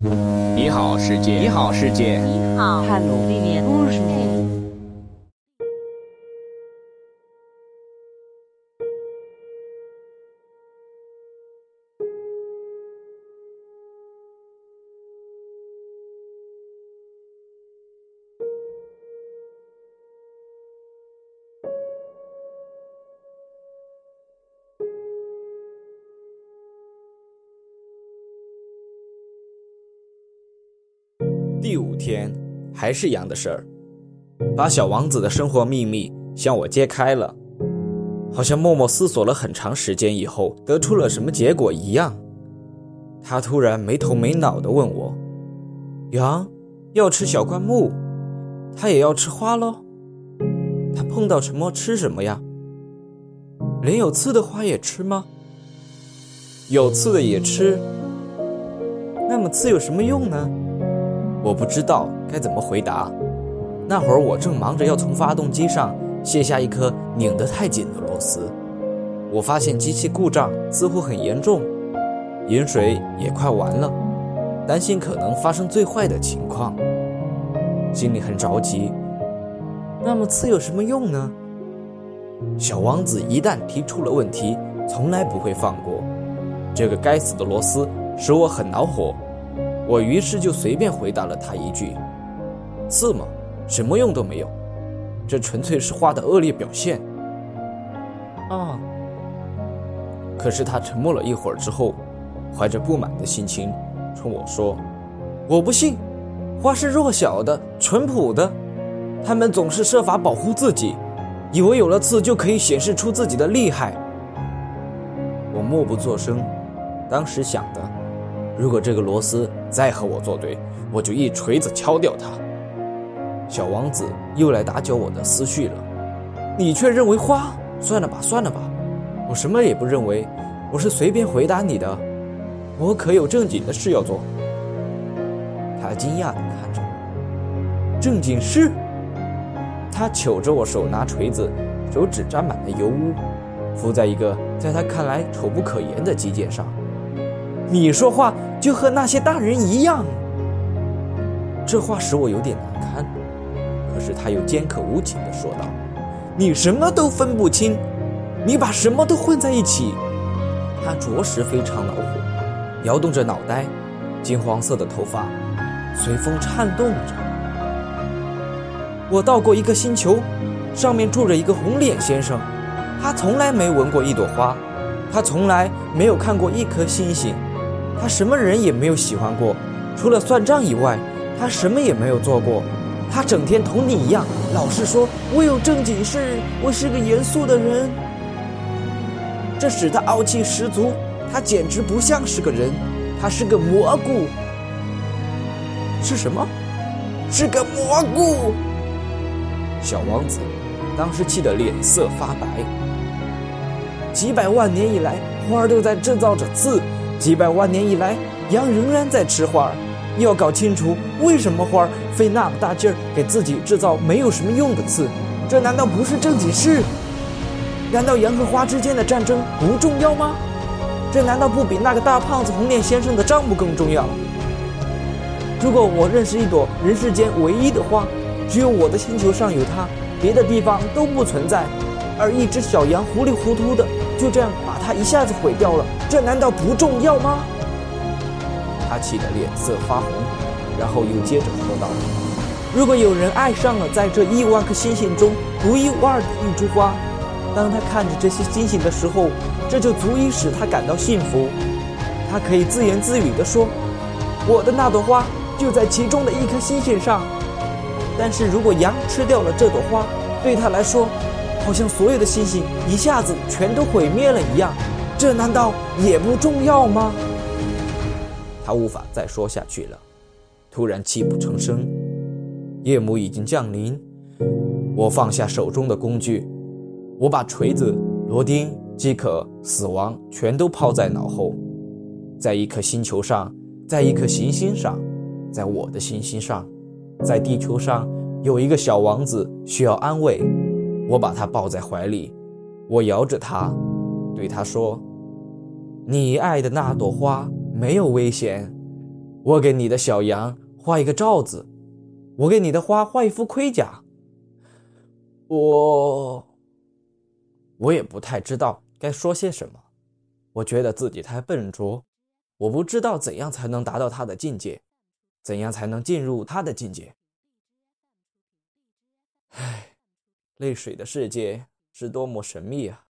你好，世界。你好，世界。你好，Hello，里面故第五天，还是羊的事儿，把小王子的生活秘密向我揭开了，好像默默思索了很长时间以后得出了什么结果一样。他突然没头没脑地问我：“羊要吃小灌木，它也要吃花喽？它碰到什么吃什么呀？连有刺的花也吃吗？有刺的也吃？那么刺有什么用呢？”我不知道该怎么回答。那会儿我正忙着要从发动机上卸下一颗拧得太紧的螺丝。我发现机器故障似乎很严重，饮水也快完了，担心可能发生最坏的情况，心里很着急。那么刺有什么用呢？小王子一旦提出了问题，从来不会放过。这个该死的螺丝使我很恼火。我于是就随便回答了他一句：“刺嘛，什么用都没有，这纯粹是花的恶劣表现。”啊！可是他沉默了一会儿之后，怀着不满的心情冲我说：“我不信，花是弱小的、淳朴的，他们总是设法保护自己，以为有了刺就可以显示出自己的厉害。”我默不作声，当时想的。如果这个螺丝再和我作对，我就一锤子敲掉它。小王子又来打搅我的思绪了。你却认为花？算了吧，算了吧，我什么也不认为，我是随便回答你的。我可有正经的事要做。他惊讶地看着我。正经事？他瞅着我手拿锤子，手指沾满了油污，敷在一个在他看来丑不可言的肌腱上。你说话就和那些大人一样，这话使我有点难堪。可是他又尖刻无情地说道：“你什么都分不清，你把什么都混在一起。”他着实非常恼火，摇动着脑袋，金黄色的头发随风颤动着。我到过一个星球，上面住着一个红脸先生，他从来没闻过一朵花，他从来没有看过一颗星星。他什么人也没有喜欢过，除了算账以外，他什么也没有做过。他整天同你一样，老是说我有正经事，我是个严肃的人。这使他傲气十足，他简直不像是个人，他是个蘑菇。是什么？是个蘑菇。小王子当时气得脸色发白。几百万年以来，花儿都在制造着刺。几百万年以来，羊仍然在吃花儿。要搞清楚为什么花儿费那么大劲儿给自己制造没有什么用的刺，这难道不是正经事？难道羊和花之间的战争不重要吗？这难道不比那个大胖子红脸先生的账目更重要？如果我认识一朵人世间唯一的花，只有我的星球上有它，别的地方都不存在，而一只小羊糊里糊涂的就这样把它一下子毁掉了。这难道不重要吗？他气得脸色发红，然后又接着说道：“如果有人爱上了在这亿万颗星星中独一无二的一株花，当他看着这些星星的时候，这就足以使他感到幸福。他可以自言自语地说：‘我的那朵花就在其中的一颗星星上。’但是如果羊吃掉了这朵花，对他来说，好像所有的星星一下子全都毁灭了一样。”这难道也不重要吗？他无法再说下去了，突然泣不成声。夜幕已经降临，我放下手中的工具，我把锤子、螺钉、饥渴、死亡全都抛在脑后。在一颗星球上，在一颗行星上，在我的行星上，在地球上，有一个小王子需要安慰。我把他抱在怀里，我摇着他，对他说。你爱的那朵花没有危险，我给你的小羊画一个罩子，我给你的花画一副盔甲。我，我也不太知道该说些什么。我觉得自己太笨拙，我不知道怎样才能达到他的境界，怎样才能进入他的境界。唉，泪水的世界是多么神秘啊！